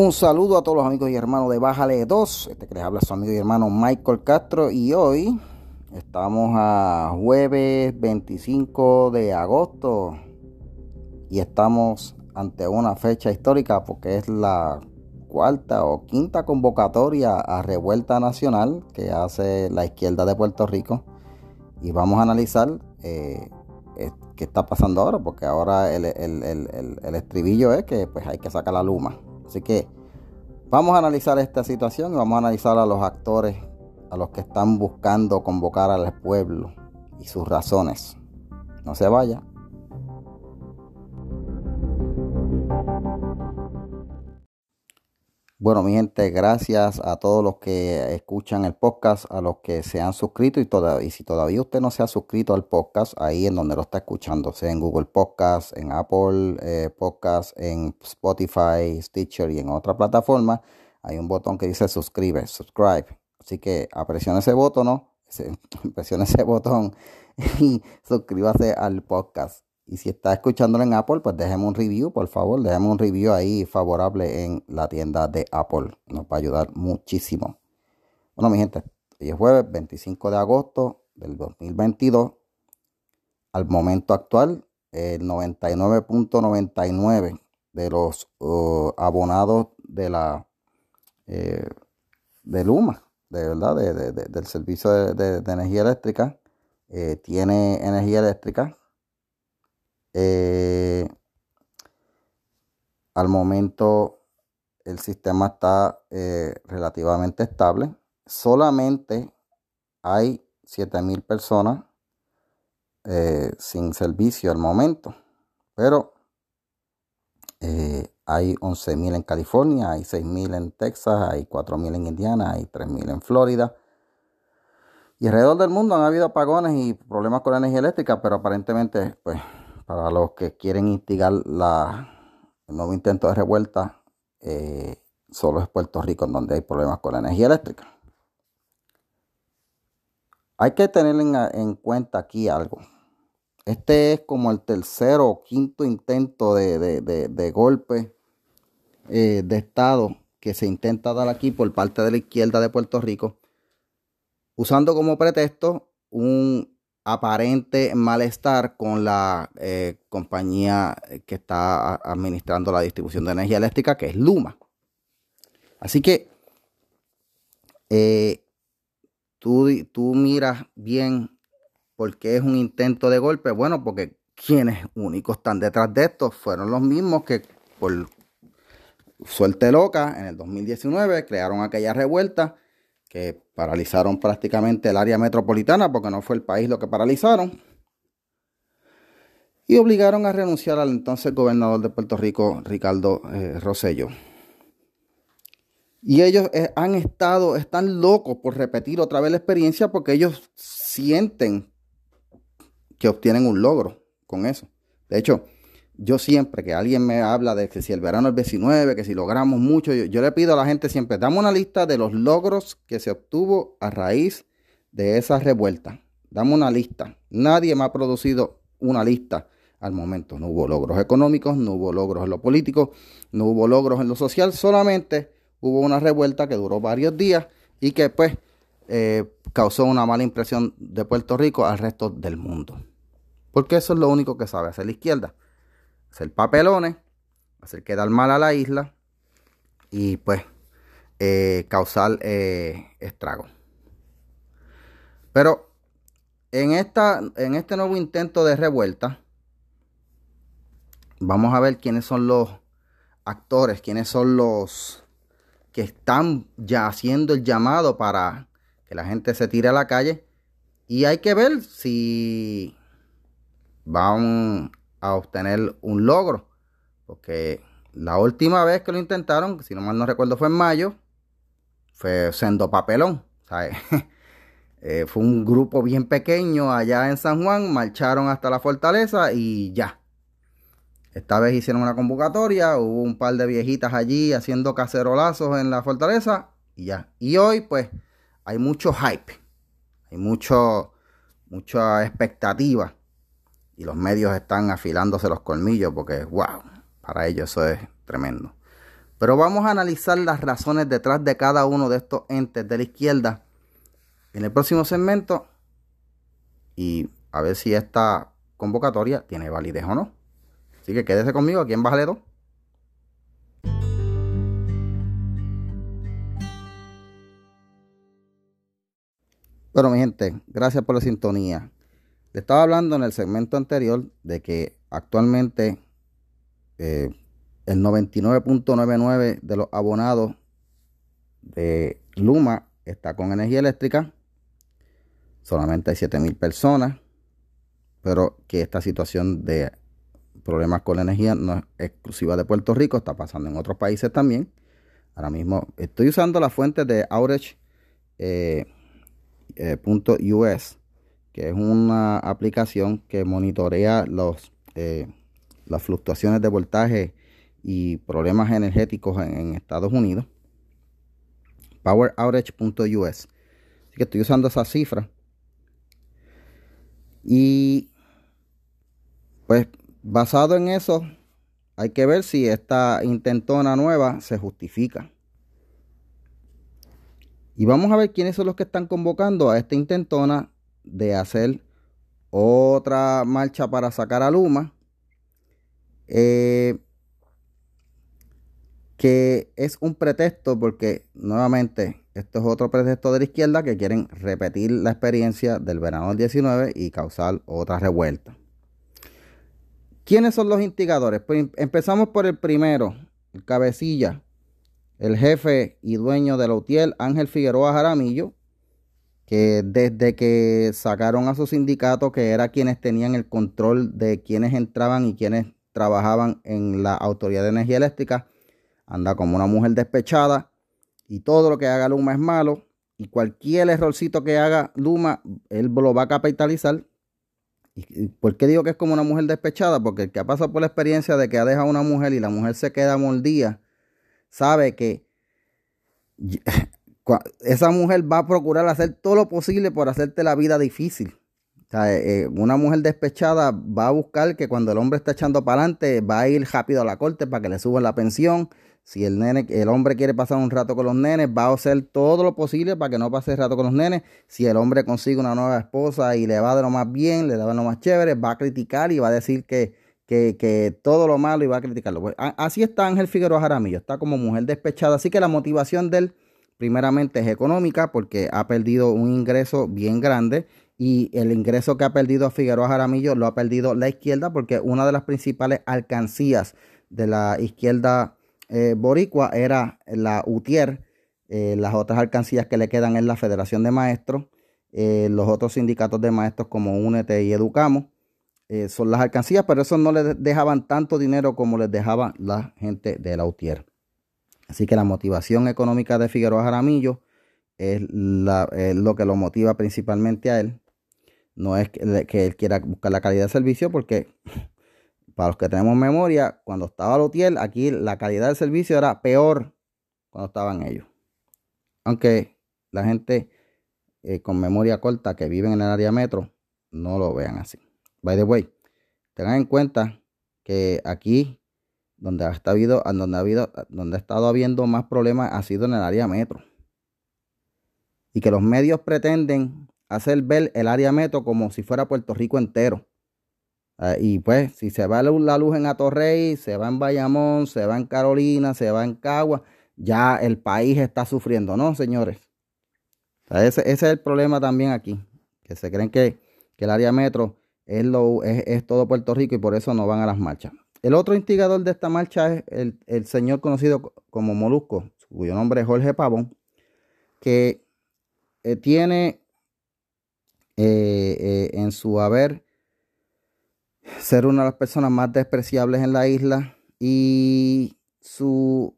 Un saludo a todos los amigos y hermanos de Bájale 2. Este que les habla su amigo y hermano Michael Castro. Y hoy estamos a jueves 25 de agosto. Y estamos ante una fecha histórica porque es la cuarta o quinta convocatoria a revuelta nacional que hace la izquierda de Puerto Rico. Y vamos a analizar eh, qué está pasando ahora, porque ahora el, el estribillo es que pues, hay que sacar la luma. Así que vamos a analizar esta situación y vamos a analizar a los actores, a los que están buscando convocar al pueblo y sus razones. No se vaya. Bueno, mi gente, gracias a todos los que escuchan el podcast, a los que se han suscrito y, y si todavía usted no se ha suscrito al podcast, ahí en donde lo está escuchando, sea en Google Podcast, en Apple eh, Podcast, en Spotify, Stitcher y en otra plataforma, hay un botón que dice suscribe, subscribe. Así que apresione ese botón, ¿no? Presione ese botón y suscríbase al podcast. Y si está escuchándolo en Apple, pues déjeme un review, por favor. Déjeme un review ahí favorable en la tienda de Apple. Nos va a ayudar muchísimo. Bueno, mi gente, hoy es jueves 25 de agosto del 2022. Al momento actual, el 99.99 de los uh, abonados de la eh, de Luma, de verdad, del servicio de, energía eléctrica, eh, tiene energía eléctrica eh, al momento el sistema está eh, relativamente estable. Solamente hay 7.000 personas eh, sin servicio al momento. Pero hay 11.000 en California, hay 6.000 en Texas, hay 4.000 en Indiana, hay 3.000 en Florida. Y alrededor del mundo han habido apagones y problemas con la energía eléctrica, pero aparentemente pues para los que quieren instigar la, el nuevo intento de revuelta, eh, solo es Puerto Rico en donde hay problemas con la energía eléctrica. Hay que tener en, cuenta aquí algo. Este es como el tercero o quinto intento de, golpe eh, de Estado que se intenta dar aquí por parte de la izquierda de Puerto Rico, usando como pretexto un aparente malestar con la eh, compañía que está administrando la distribución de energía eléctrica, que es Luma. Así que eh, tú, tú miras bien por qué es un intento de golpe. Bueno, porque quienes únicos están detrás de esto fueron los mismos que por suerte loca en el 2019 crearon aquella revuelta que paralizaron prácticamente el área metropolitana, porque no fue el país lo que paralizaron, y obligaron a renunciar al entonces gobernador de Puerto Rico, Ricardo eh, Rosello. Y ellos eh, han estado, están locos por repetir otra vez la experiencia porque ellos sienten que obtienen un logro con eso. De hecho, yo siempre que alguien me habla de que si el verano es 19, que si logramos mucho, yo, le pido a la gente siempre, dame una lista de los logros que se obtuvo a raíz de esa revuelta. Dame una lista. Nadie me ha producido una lista al momento. No hubo logros económicos, no hubo logros en lo político, no hubo logros en lo social, solamente hubo una revuelta que duró varios días y que pues eh, causó una mala impresión de Puerto Rico al resto del mundo. Porque eso es lo único que sabe hacer la izquierda hacer papelones, hacer quedar mal a la isla y pues eh, causar eh, estrago. Pero en, esta, en este nuevo intento de revuelta, vamos a ver quiénes son los actores, quiénes son los que están ya haciendo el llamado para que la gente se tire a la calle. Y hay que ver si van a obtener un logro. Porque la última vez que lo intentaron, si no mal no recuerdo, fue en mayo, fue siendo papelón. Eh, fue un grupo bien pequeño allá en San Juan, marcharon hasta la fortaleza y ya. Esta vez hicieron una convocatoria, hubo un par de viejitas allí haciendo cacerolazos en la fortaleza y ya. Y hoy pues hay mucho hype, hay mucho, mucha expectativa y los medios están afilándose los colmillos porque, wow, para ellos eso es tremendo. Pero vamos a analizar las razones detrás de cada uno de estos entes de la izquierda en el próximo segmento y a ver si esta convocatoria tiene validez o no. Así que quédese conmigo aquí en Bájale Bueno, mi gente, gracias por la sintonía. Estaba hablando en el segmento anterior de que actualmente eh, el 99.99 de los abonados de Luma está con energía eléctrica. Solamente hay 7.000 personas. Pero que esta situación de problemas con la energía no es exclusiva de Puerto Rico, está pasando en otros países también. Ahora mismo estoy usando la fuente de. Eh, eh, .us, que es una aplicación que monitorea los, eh, las fluctuaciones de voltaje y problemas energéticos en, Estados Unidos. PowerOutage.us. Así que estoy usando esa cifra. Y pues basado en eso, hay que ver si esta intentona nueva se justifica. Y vamos a ver quiénes son los que están convocando a esta intentona de hacer otra marcha para sacar a Luma. Eh, que es un pretexto porque nuevamente esto es otro pretexto de la izquierda que quieren repetir la experiencia del verano del 19 y causar otra revuelta. ¿Quiénes son los instigadores? Pues empezamos por el primero, el cabecilla, el jefe y dueño de la UTIEL, Ángel Figueroa Jaramillo, que desde que sacaron a su sindicato, que era quienes tenían el control de quienes entraban y quienes trabajaban en la Autoridad de Energía Eléctrica, anda como una mujer despechada y todo lo que haga Luma es malo y cualquier errorcito que haga Luma, él lo va a capitalizar. ¿Y por qué digo que es como una mujer despechada? Porque el que ha pasado por la experiencia de que ha dejado a una mujer y la mujer se queda mordida, sabe que esa mujer va a procurar hacer todo lo posible por hacerte la vida difícil. Eh, eh, una mujer despechada va a buscar que cuando el hombre está echando para adelante, va a ir rápido a la corte para que le suban la pensión. Si el nene, el hombre quiere pasar un rato con los nenes, va a hacer todo lo posible para que no pase el rato con los nenes. Si el hombre consigue una nueva esposa y le va de lo más bien, le da de lo más chévere, va a criticar y va a decir que, que, todo lo malo iba a criticarlo. Pues, así está Ángel Figueroa Jaramillo, está como mujer despechada. Así que la motivación de él, primeramente, es económica, porque ha perdido un ingreso bien grande. Y el ingreso que ha perdido Figueroa Jaramillo lo ha perdido la izquierda, porque una de las principales alcancías de la izquierda eh, boricua era la UTIER. Eh, las otras alcancías que le quedan es la Federación de Maestros, eh, los otros sindicatos de maestros como UNETE y Educamos. Son las alcancías, pero eso no les dejaban tanto dinero como les dejaba la gente de la UTIER. Así que la motivación económica de Figueroa Jaramillo es, lo que lo motiva principalmente a él. No es que, él quiera buscar la calidad de servicio, porque para los que tenemos memoria, cuando estaba la UTIER, aquí la calidad del servicio era peor cuando estaban ellos. Aunque la gente eh, con memoria corta que viven en el área metro no lo vean así. By the way, tengan en cuenta que aquí donde ha, donde ha, habido, donde ha estado habiendo más problemas ha sido en el área metro. Y que los medios pretenden hacer ver el área metro como si fuera Puerto Rico entero. Ah, y pues, si se va la luz en Atorrey, se va en Bayamón, se va en Carolina, se va en Cagua, ya el país está sufriendo, ¿no, señores? ese, ese, es el problema también aquí, que se creen que, que el área metro es, lo, es, todo Puerto Rico y por eso no van a las marchas. El otro instigador de esta marcha es el, señor conocido como Molusco, cuyo nombre es Jorge Pavón, que eh, tiene eh, eh, en su haber ser una de las personas más despreciables en la isla y su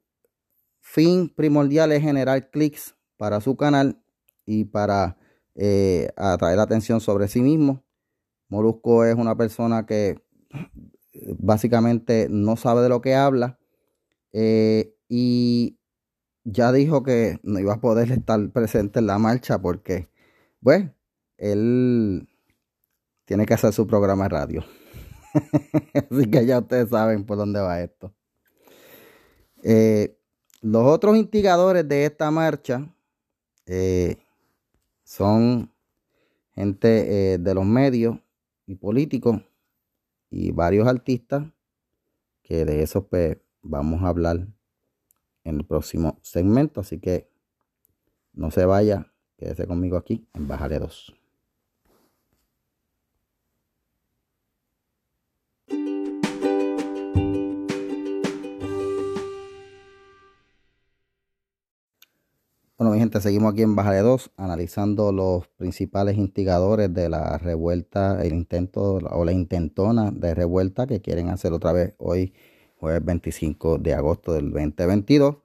fin primordial es generar clics para su canal y para atraer atención sobre sí mismo. Molusco es una persona que básicamente no sabe de lo que habla eh, y ya dijo que no iba a poder estar presente en la marcha porque, pues, él tiene que hacer su programa de radio. Así que ya ustedes saben por dónde va esto. Eh, los otros instigadores de esta marcha eh, son gente de los medios y políticos y varios artistas que de eso pues vamos a hablar en el próximo segmento. Así que no se vaya quédese conmigo aquí en Bájale 2 Bueno, mi gente, seguimos aquí en Baja de 2 analizando los principales instigadores de la revuelta, el intento o la intentona de revuelta que quieren hacer otra vez hoy, jueves 25 de agosto del 2022.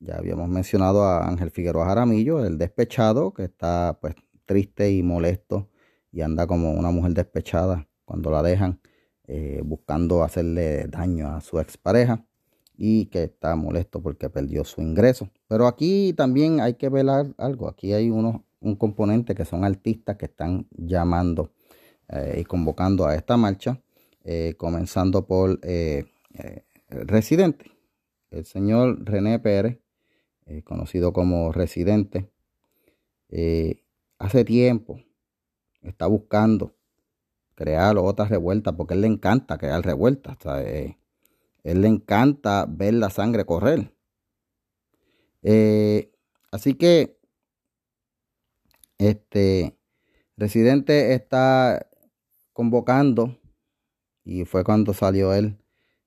Ya habíamos mencionado a Ángel Figueroa Jaramillo, el despechado, que está pues triste y molesto y anda como una mujer despechada cuando la dejan, eh, buscando hacerle daño a su expareja y que está molesto porque perdió su ingreso. Pero aquí también hay que ver algo. Aquí hay uno, un componente que son artistas que están llamando eh, y convocando a esta marcha, eh, comenzando por eh, Residente. El señor René Pérez, conocido como Residente, hace tiempo está buscando crear otra revuelta porque él le encanta crear revueltas. Él le encanta ver la sangre correr. Eh, así que, este, Residente está convocando, y fue cuando salió él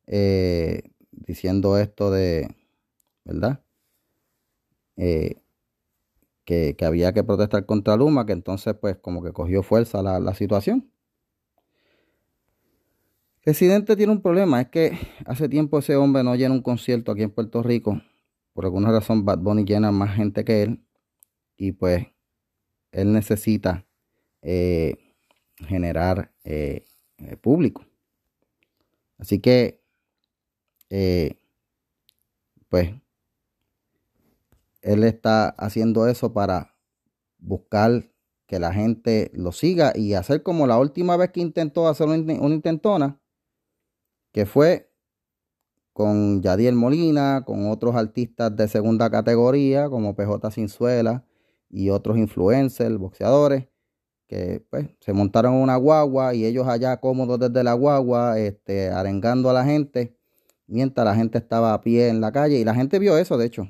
eh, diciendo esto de, ¿verdad? Eh, que, había que protestar contra Luma, que entonces pues como que cogió fuerza la, la situación. Residente tiene un problema, es que hace tiempo ese hombre no llena un concierto aquí en Puerto Rico. Por alguna razón Bad Bunny llena más gente que él. Y pues él necesita eh, generar eh, eh, público. Así que, pues, él está haciendo eso para buscar que la gente lo siga y hacer como la última vez que intentó hacer una intentona que fue con Yadiel Molina, con otros artistas de segunda categoría como PJ Cinzuela y otros influencers, boxeadores, que pues se montaron una guagua y ellos allá cómodos desde la guagua, este, arengando a la gente, mientras la gente estaba a pie en la calle y la gente vio eso, de hecho.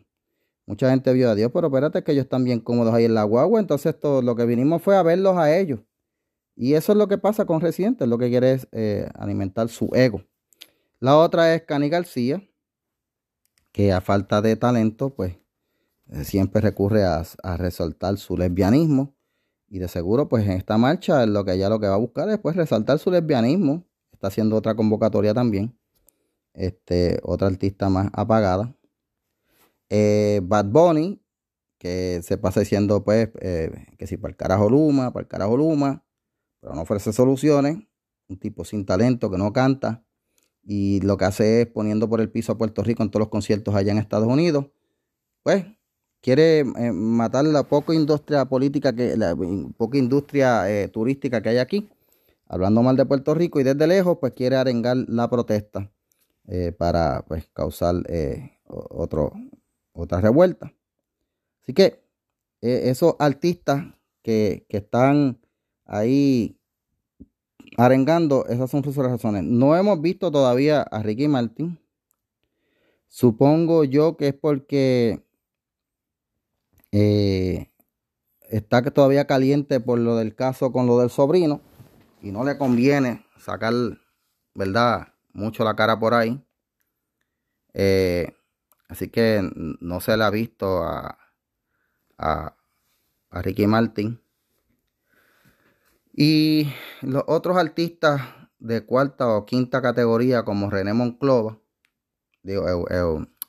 Mucha gente vio a Dios, pero espérate que ellos están bien cómodos ahí en la guagua, entonces todo, lo que vinimos fue a verlos a ellos. Y eso es lo que pasa con Residentes, lo que quiere es eh, alimentar su ego. La otra es Cani García, que a falta de talento, pues eh, siempre recurre a, resaltar su lesbianismo. Y de seguro, pues en esta marcha, lo que ella lo que va a buscar es pues, resaltar su lesbianismo. Está haciendo otra convocatoria también. Este, otra artista más apagada. Eh, Bad Bunny, que se pasa diciendo, pues, eh, que si para el carajo Luma, para el carajo Luma, pero no ofrece soluciones. Un tipo sin talento que no canta y lo que hace es poniendo por el piso a Puerto Rico en todos los conciertos allá en Estados Unidos, pues quiere eh, matar la poca industria política, que la poca industria eh, turística que hay aquí, hablando mal de Puerto Rico y desde lejos pues quiere arengar la protesta eh, para pues causar otro, otra revuelta. Así que esos artistas que, que están ahí arengando, esas son sus razones. No hemos visto todavía a Ricky Martin. Supongo yo que es porque eh, está todavía caliente por lo del caso con lo del sobrino y no le conviene sacar, ¿verdad? Mucho la cara por ahí. Eh, así que no se le ha visto a, a, a Ricky Martin. Y los otros artistas de cuarta o quinta categoría, como René Monclova, digo,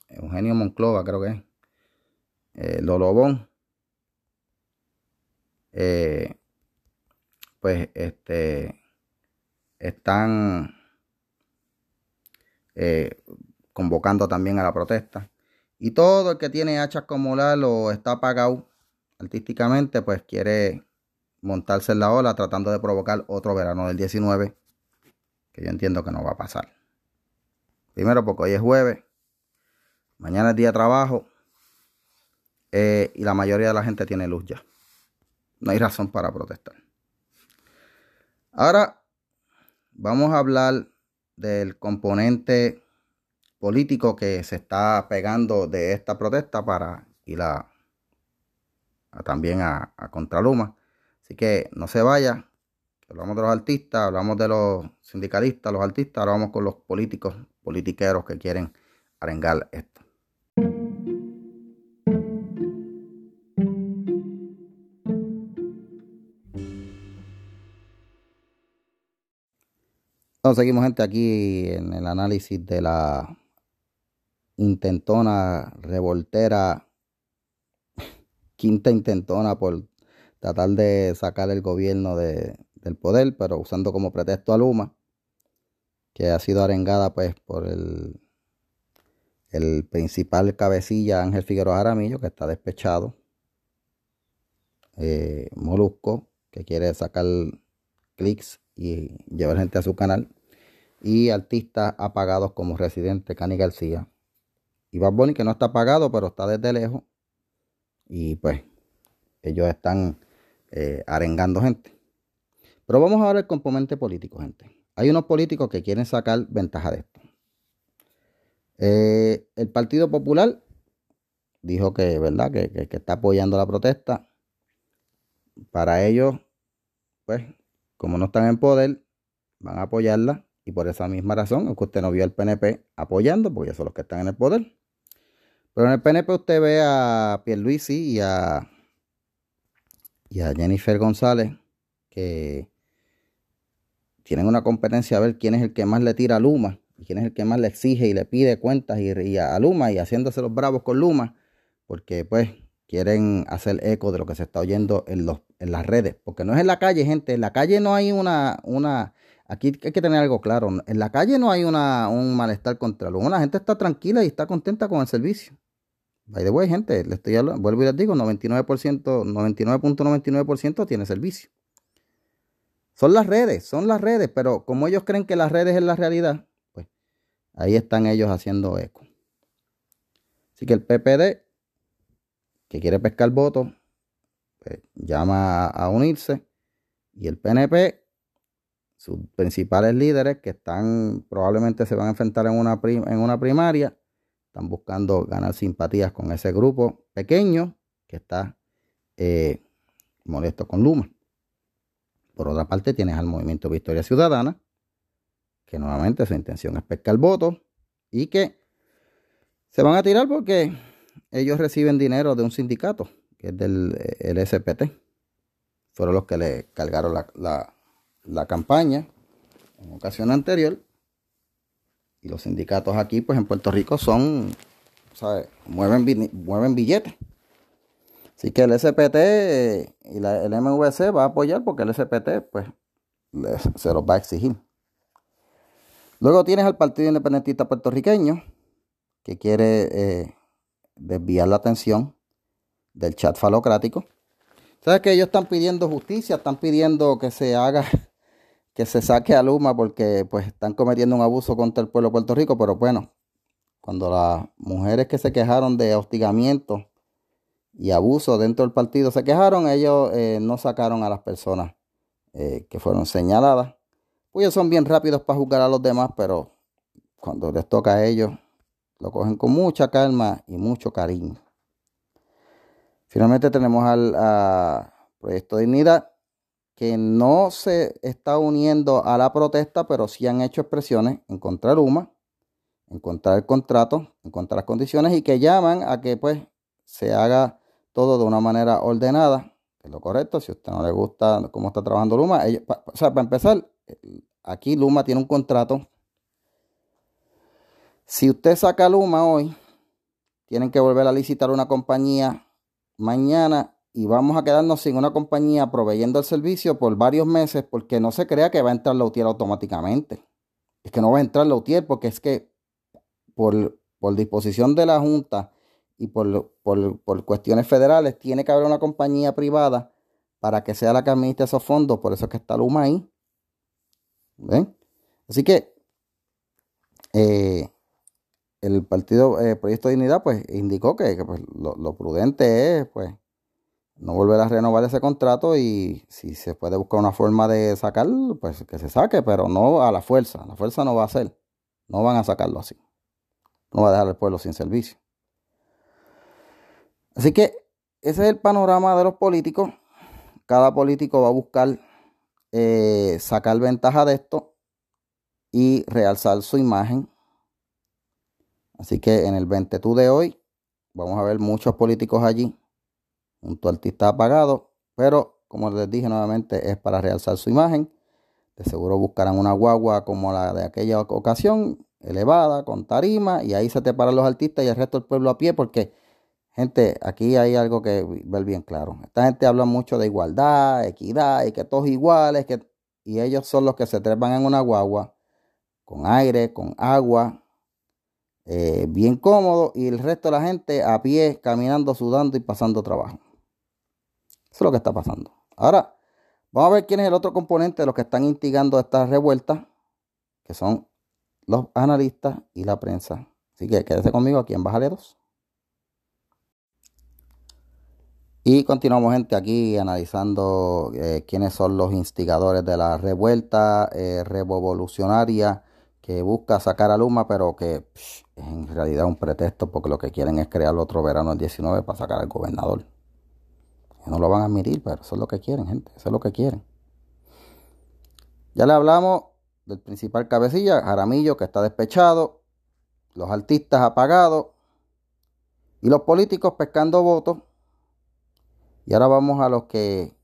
Eugenio Monclova, creo que es, eh, Lolobón, eh, pues este están eh, convocando también a la protesta. Y todo el que tiene hachas como Lalo está apagado artísticamente, pues quiere montarse en la ola tratando de provocar otro verano del 19, que yo entiendo que no va a pasar. Primero porque hoy es jueves, mañana es día de trabajo, eh, y la mayoría de la gente tiene luz ya. No hay razón para protestar. Ahora vamos a hablar del componente político que se está pegando de esta protesta para ir a, también a, a Contraluma. Así que no se vaya. Hablamos de los artistas, hablamos de los sindicalistas, los artistas, ahora vamos con los políticos, politiqueros que quieren arengar esto. Seguimos gente aquí en el análisis de la intentona revoltera, quinta intentona por tratar de sacar el gobierno de, del poder, pero usando como pretexto a Luma, que ha sido arengada pues por el, el principal cabecilla Ángel Figueroa Jaramillo, que está despechado, eh, Molusco, que quiere sacar clics y llevar gente a su canal, y artistas apagados como Residente Cani García, y Bad que no está apagado, pero está desde lejos, y pues ellos están eh, arengando gente. Pero vamos a ver el componente político, gente. Hay unos políticos que quieren sacar ventaja de esto. Eh, el Partido Popular dijo que, ¿verdad? Que, está apoyando la protesta. Para ellos, pues, como no están en poder, van a apoyarla. Y por esa misma razón es que usted no vio al PNP apoyando, porque ellos son los que están en el poder. Pero en el PNP usted ve a Pierluisi y a, y a Jennifer González, que tienen una competencia a ver quién es el que más le tira a Luma y quién es el que más le exige y le pide cuentas y, a Luma y haciéndose los bravos con Luma, porque pues quieren hacer eco de lo que se está oyendo en, los, en las redes, porque no es en la calle, gente, en la calle no hay una, una, aquí hay que tener algo claro, en la calle no hay una, un malestar contra Luma, la gente está tranquila y está contenta con el servicio. By the way, gente, le estoy hablando, vuelvo y les digo, 99%, 99.99% tiene servicio. Son las redes, son las redes, pero como ellos creen que las redes es la realidad, pues ahí están ellos haciendo eco. Así que el PPD, que quiere pescar votos, pues, llama a, unirse. Y el PNP, sus principales líderes que están, probablemente se van a enfrentar en una, en una primaria, están buscando ganar simpatías con ese grupo pequeño que está eh, molesto con Luma. Por otra parte, tienes al movimiento Victoria Ciudadana, que nuevamente su intención es pescar votos y que se van a tirar porque ellos reciben dinero de un sindicato, que es del el SPT. Fueron los que le cargaron la, campaña en ocasión anterior. Y los sindicatos aquí, pues en Puerto Rico, son, ¿sabes? Mueven, billetes. Así que el SPT y el MVC va a apoyar porque el SPT pues se los va a exigir. Luego tienes al Partido Independentista Puertorriqueño que quiere eh, desviar la atención del chat falocrático. Sabes que ellos están pidiendo justicia, están pidiendo que se haga, que se saque a Luma porque pues están cometiendo un abuso contra el pueblo de Puerto Rico, pero bueno, cuando las mujeres que se quejaron de hostigamiento y abuso dentro del partido se quejaron, ellos eh, no sacaron a las personas eh, que fueron señaladas. Pues ellos son bien rápidos para juzgar a los demás, pero cuando les toca a ellos, lo cogen con mucha calma y mucho cariño. Finalmente tenemos al Proyecto Dignidad, que no se está uniendo a la protesta, pero sí han hecho expresiones en contra de Luma, en contra del contrato, en contra de las condiciones y que llaman a que pues se haga todo de una manera ordenada, que es lo correcto. Si a usted no le gusta cómo está trabajando Luma, o sea, para empezar, aquí Luma tiene un contrato. Si usted saca Luma hoy, tienen que volver a licitar una compañía mañana y vamos a quedarnos sin una compañía proveyendo el servicio por varios meses porque no se crea que va a entrar la UTIER automáticamente. Es que no va a entrar la UTIER porque es que por, por disposición de la Junta y por, por, cuestiones federales tiene que haber una compañía privada para que sea la que administre esos fondos. Por eso es que está Luma ahí. ¿Ven? Así que eh, el partido eh, Proyecto de Dignidad pues indicó que, pues, lo, prudente es pues no volver a renovar ese contrato y si se puede buscar una forma de sacarlo, pues que se saque, pero no a la fuerza. La fuerza no va a ser. No van a sacarlo así. No va a dejar al pueblo sin servicio. Así que ese es el panorama de los políticos. Cada político va a buscar eh, sacar ventaja de esto y realzar su imagen. Así que en el 22 de hoy vamos a ver muchos políticos allí, al artista apagado, pero como les dije nuevamente es para realzar su imagen. De seguro buscarán una guagua como la de aquella ocasión, elevada, con tarima, y ahí se te paran los artistas y el resto del pueblo a pie porque Gente, aquí hay algo que ver bien claro. Esta gente habla mucho de igualdad, equidad y que todos iguales, que, y ellos son los que se trepan en una guagua con aire, con agua, eh, bien cómodo, y el resto de la gente a pie, caminando, sudando y pasando trabajo. Eso es lo que está pasando. Ahora, vamos a ver quién es el otro componente de los que están instigando esta revuelta, que son los analistas y la prensa. Así que quédese conmigo aquí en Bájale 2. Y continuamos, gente, aquí analizando eh, quiénes son los instigadores de la revuelta eh, revolucionaria que busca sacar a Luma, pero que es en realidad un pretexto porque lo que quieren es crear otro verano el 19 para sacar al gobernador. No lo van a admitir, pero eso es lo que quieren, gente, eso es lo que quieren. Ya le hablamos del principal cabecilla, Jaramillo, que está despechado, los artistas apagados y los políticos pescando votos y ahora vamos a los que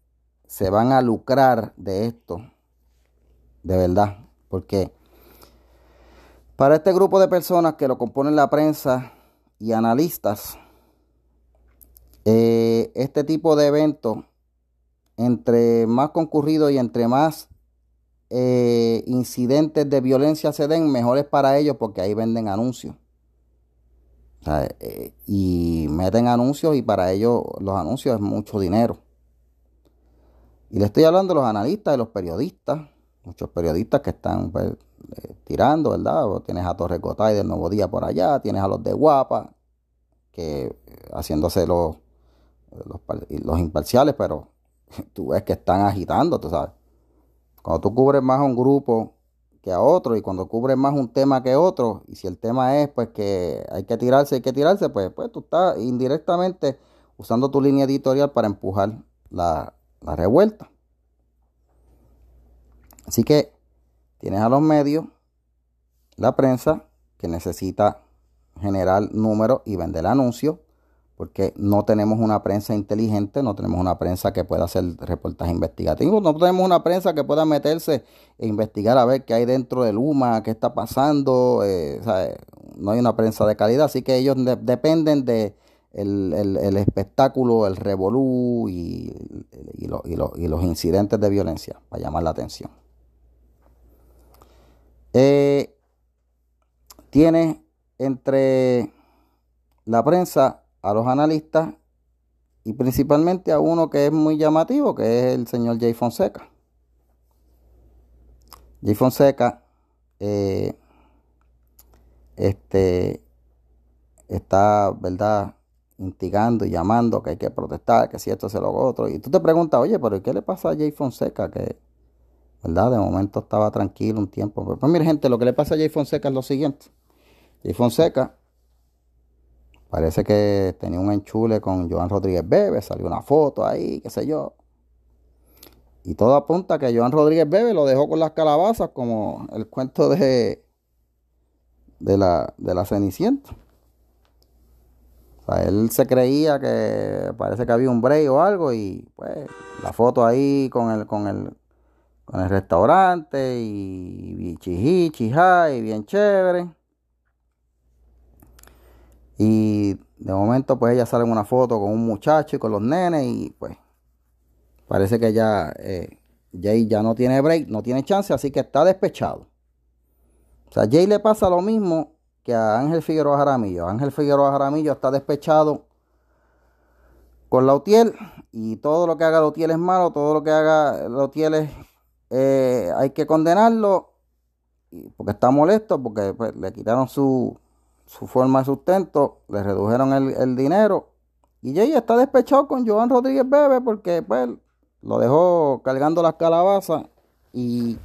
se van a lucrar de esto, de verdad, porque para este grupo de personas que lo componen la prensa y analistas, eh, este tipo de eventos, entre más concurrido y entre más eh, incidentes de violencia se den, mejor es para ellos porque ahí venden anuncios. Eh, y meten anuncios y para ellos los anuncios es mucho dinero. Y le estoy hablando de los analistas, de los periodistas, muchos periodistas que están pues, tirando, ¿verdad? tienes a Torres Gotay del Nuevo Día por allá, tienes a los de Guapa, que haciéndose los, los, los imparciales, pero tú ves que están agitando, tú sabes. Cuando tú cubres más a un grupo a otro y cuando cubre más un tema que otro y si el tema es pues que hay que tirarse, hay que tirarse, pues, pues tú estás indirectamente usando tu línea editorial para empujar la, la revuelta. Así que tienes a los medios, la prensa, que necesita generar números y vender anuncios porque no tenemos una prensa inteligente, no tenemos una prensa que pueda hacer reportajes investigativos, no tenemos una prensa que pueda meterse e investigar a ver qué hay dentro del UMA, qué está pasando, eh, no hay una prensa de calidad, así que ellos dependen de el, espectáculo, el revolú y, los incidentes de violencia para llamar la atención. Eh, tiene entre la prensa a los analistas y principalmente a uno que es muy llamativo, que es el señor Jay Fonseca. Jay Fonseca eh, este, está, ¿verdad? instigando y llamando que hay que protestar, que si esto se lo otro. Y tú te preguntas, oye, pero ¿qué le pasa a Jay Fonseca? Que, ¿verdad? De momento estaba tranquilo un tiempo. Pues, pues mire, gente, lo que le pasa a Jay Fonseca es lo siguiente. Jay Fonseca Parece que tenía un enchule con Joan Rodríguez Bebe, salió una foto ahí, qué sé yo. Y todo apunta que Joan Rodríguez Bebe lo dejó con las calabazas, como el cuento de, de, la, de la Cenicienta. O sea, él se creía que parece que había un break o algo y pues la foto ahí con el, con el, con el restaurante y, y chijí, y bien chévere. Y de momento pues ella sale en una foto con un muchacho y con los nenes y pues parece que ya eh, Jay ya no tiene break, no tiene chance, así que está despechado. O sea, Jay le pasa lo mismo que a Ángel Figueroa Jaramillo. Ángel Figueroa Jaramillo está despechado con la UTIEL y todo lo que haga la es malo, todo lo que haga la UTIEL eh, hay que condenarlo porque está molesto, porque pues, le quitaron su, su forma de sustento, le redujeron el, dinero. Y Jay está despechado con Joan Rodríguez Bebe porque pues lo dejó cargando las calabazas y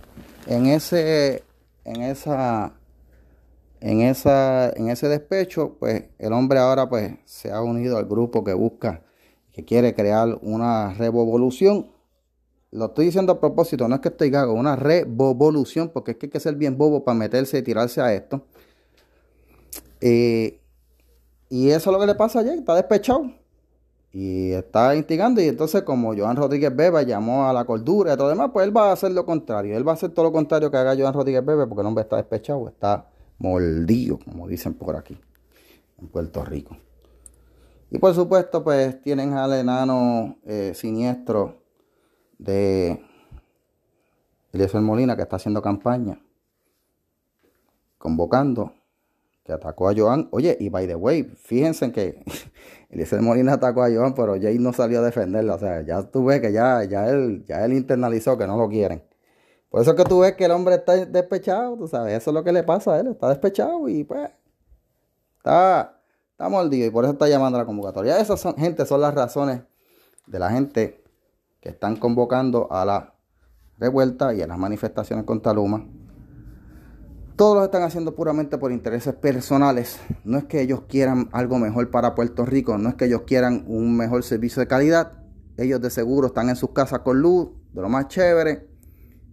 en ese en esa en esa en ese despecho pues el hombre ahora pues se ha unido al grupo que busca que quiere crear una revolución lo estoy diciendo a propósito, no es que estoy gago, una revolución, porque es que hay que ser bien bobo para meterse y tirarse a esto. Eh, y eso es lo que le pasa ayer, está despechado. Y está instigando. Y entonces, como Joan Rodríguez Bebe llamó a la cordura y todo demás, pues él va a hacer lo contrario. Él va a hacer todo lo contrario que haga Joan Rodríguez Bebe, porque el hombre está despechado, está mordido, como dicen por aquí, en Puerto Rico. Y por supuesto, pues tienen al enano eh, siniestro de Eliezer Molina que está haciendo campaña, convocando, que atacó a Joan. Oye, y by the way, fíjense que Eliezer Molina atacó a Joan, pero Jay no salió a defenderla. O sea, ya tú ves que ya, ya, él, ya él internalizó que no lo quieren. Por eso es que tú ves que el hombre está despechado, tú sabes, eso es lo que le pasa a él, está despechado y pues está, está mordido y por eso está llamando a la convocatoria. Esas son, gente, son las razones de la gente que están convocando a la revuelta y a las manifestaciones contra Luma. Todos lo están haciendo puramente por intereses personales. No es que ellos quieran algo mejor para Puerto Rico, no es que ellos quieran un mejor servicio de calidad. Ellos de seguro están en sus casas con luz, de lo más chévere.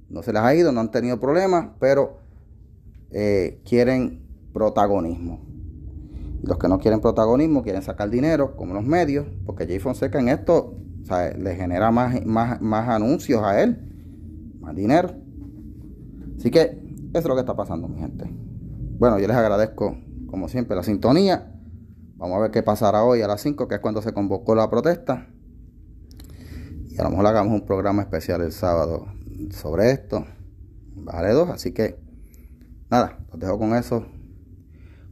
No se les ha ido, no han tenido problemas, pero eh, quieren protagonismo. Los que no quieren protagonismo quieren sacar dinero, como los medios, porque Jay Fonseca en esto le genera más, más, más anuncios a él, más dinero. Así que eso es lo que está pasando, mi gente. Bueno, yo les agradezco, como siempre, la sintonía. Vamos a ver qué pasará hoy a las 5, que es cuando se convocó la protesta. Y a lo mejor hagamos un programa especial el sábado sobre esto. Bájale dos, así que nada, los dejo con eso.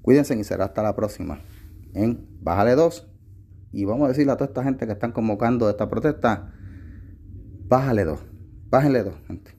Cuídense y será hasta la próxima en Bájale 2. Y vamos a decirle a toda esta gente que están convocando esta protesta, bájale dos, bájale dos, gente.